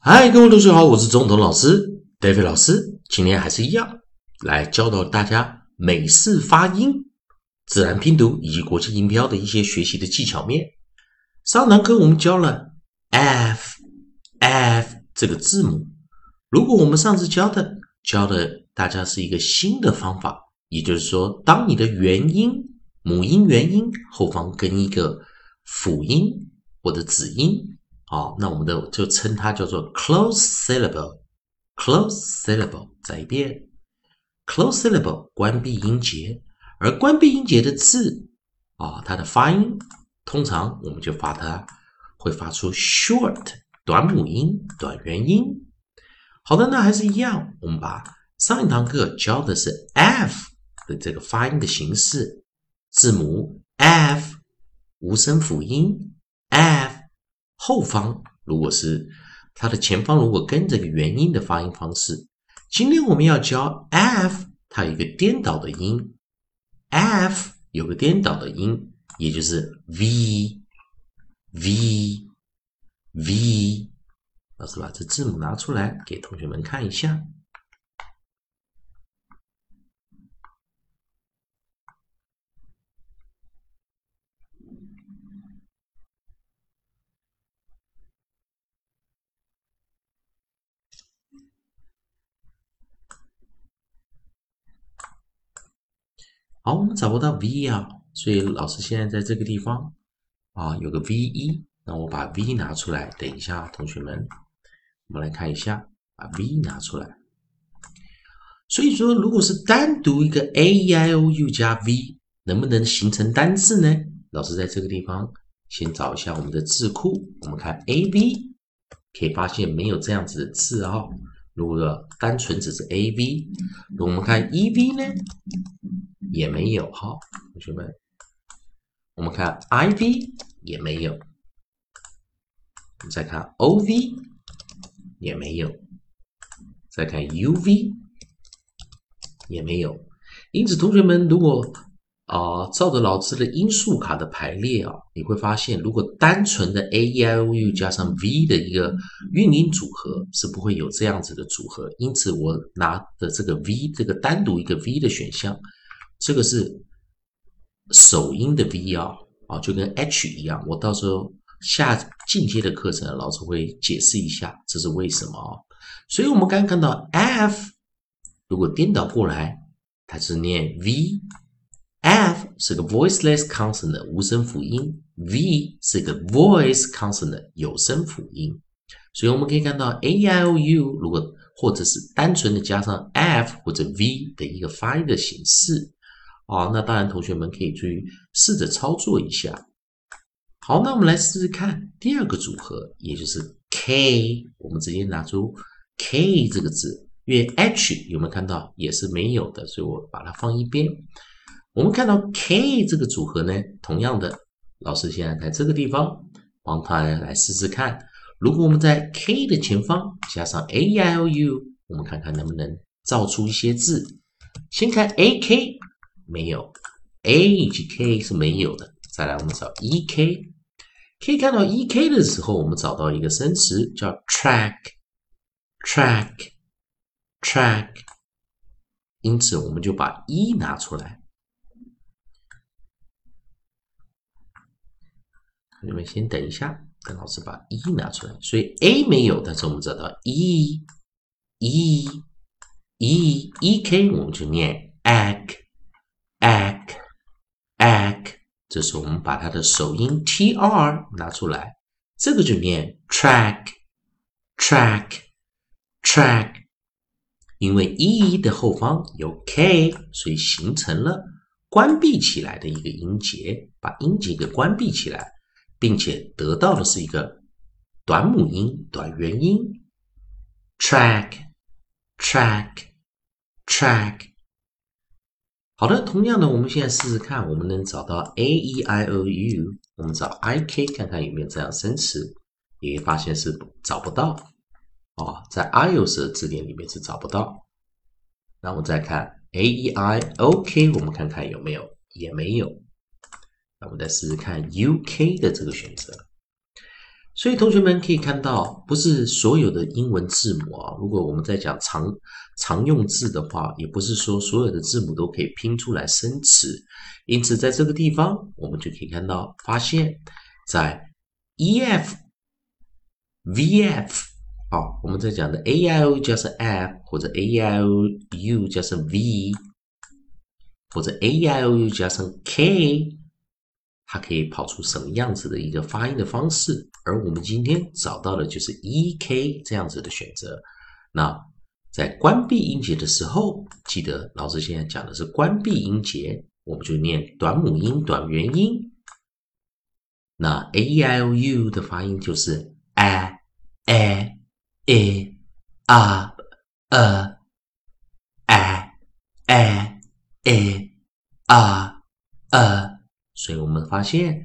嗨，各位同学好，我是总统老师 David 老师。今天还是一样来教导大家美式发音、自然拼读以及国际音标的一些学习的技巧面。上堂课我们教了 f f 这个字母。如果我们上次教的教的大家是一个新的方法，也就是说，当你的元音母音元音后方跟一个辅音或者子音。好，那我们的就称它叫做 close syllable，close syllable，再一遍，close syllable，关闭音节，而关闭音节的字啊，它的发音通常我们就发它会发出 short 短母音、短元音。好的，那还是一样，我们把上一堂课教的是 f 的这个发音的形式，字母 f 无声辅音 f。后方如果是它的前方，如果跟这个元音的发音方式，今天我们要教 f，它有一个颠倒的音，f 有个颠倒的音，也就是 v v v。老师把这字母拿出来给同学们看一下。好，我们找不到 V 啊，所以老师现在在这个地方啊有个 V 一，那我把 V 拿出来，等一下，同学们，我们来看一下，把 V 拿出来。所以说，如果是单独一个 A E I O U 加 V，能不能形成单字呢？老师在这个地方先找一下我们的字库，我们看 A V，可以发现没有这样子的字啊。如果单纯只是 A V，我们看 E V 呢？也没有哈，同学们，我们看 I V 也没有，我们再看 O V 也没有，再看 U V 也没有。因此，同学们如果啊照着老师的音素卡的排列啊，你会发现，如果单纯的 A E I O U 加上 V 的一个韵音组合是不会有这样子的组合。因此，我拿的这个 V 这个单独一个 V 的选项。这个是首音的 V 啊，啊，就跟 H 一样。我到时候下进阶的课程，老师会解释一下这是为什么啊。所以，我们刚刚看到 F，如果颠倒过来，它是念 V。F 是个 voiceless consonant 无声辅音，V 是个 voice consonant 有声辅音。所以我们可以看到 A I O U，如果或者是单纯的加上 F 或者 V 的一个发音的形式。好，那当然，同学们可以去试着操作一下。好，那我们来试试看第二个组合，也就是 K。我们直接拿出 K 这个字，因为 H 有没有看到也是没有的，所以我把它放一边。我们看到 K 这个组合呢，同样的，老师现在在这个地方帮他来试试看。如果我们在 K 的前方加上 A I O U，我们看看能不能造出一些字。先看 A K。没有，A 以及 K 是没有的。再来，我们找 E K，可以看到 E K 的时候，我们找到一个生词叫 track，track，track。因此，我们就把 E 拿出来。你们先等一下，等老师把 E 拿出来。所以 A 没有，但是我们找到 E，E，E，E K，我们就念 ack。这时候我们把它的首音 t r 拿出来，这个就念 track，track，track。因为 e 的后方有 k，所以形成了关闭起来的一个音节，把音节给关闭起来，并且得到的是一个短母音、短元音 track，track，track。好的，同样的，我们现在试试看，我们能找到 a e i o u，我们找 i k 看看有没有这样生词，也会发现是找不到哦，在 iOS 的字典里面是找不到。那我们再看 a e i o k，我们看看有没有，也没有。那我们再试试看 u k 的这个选择。所以同学们可以看到，不是所有的英文字母啊。如果我们在讲常常用字的话，也不是说所有的字母都可以拼出来生词。因此，在这个地方，我们就可以看到，发现，在 E F V F 啊，我们在讲的 A I O 加上 F，或者 A I O U 加上 V，或者 A I O U 加上 K。它可以跑出什么样子的一个发音的方式？而我们今天找到的就是 e k 这样子的选择。那在关闭音节的时候，记得老师现在讲的是关闭音节，我们就念短母音、短元音。那 a e i o u 的发音就是 a a a a a a a a a a 所以我们发现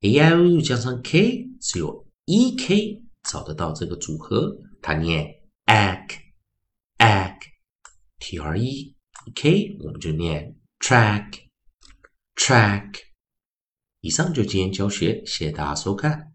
，a i o 又加上 k 只有 e k 找得到这个组合，它念 ack，ack，t r e k，我们就念 track，track。以上就今天教学，谢谢大家收看。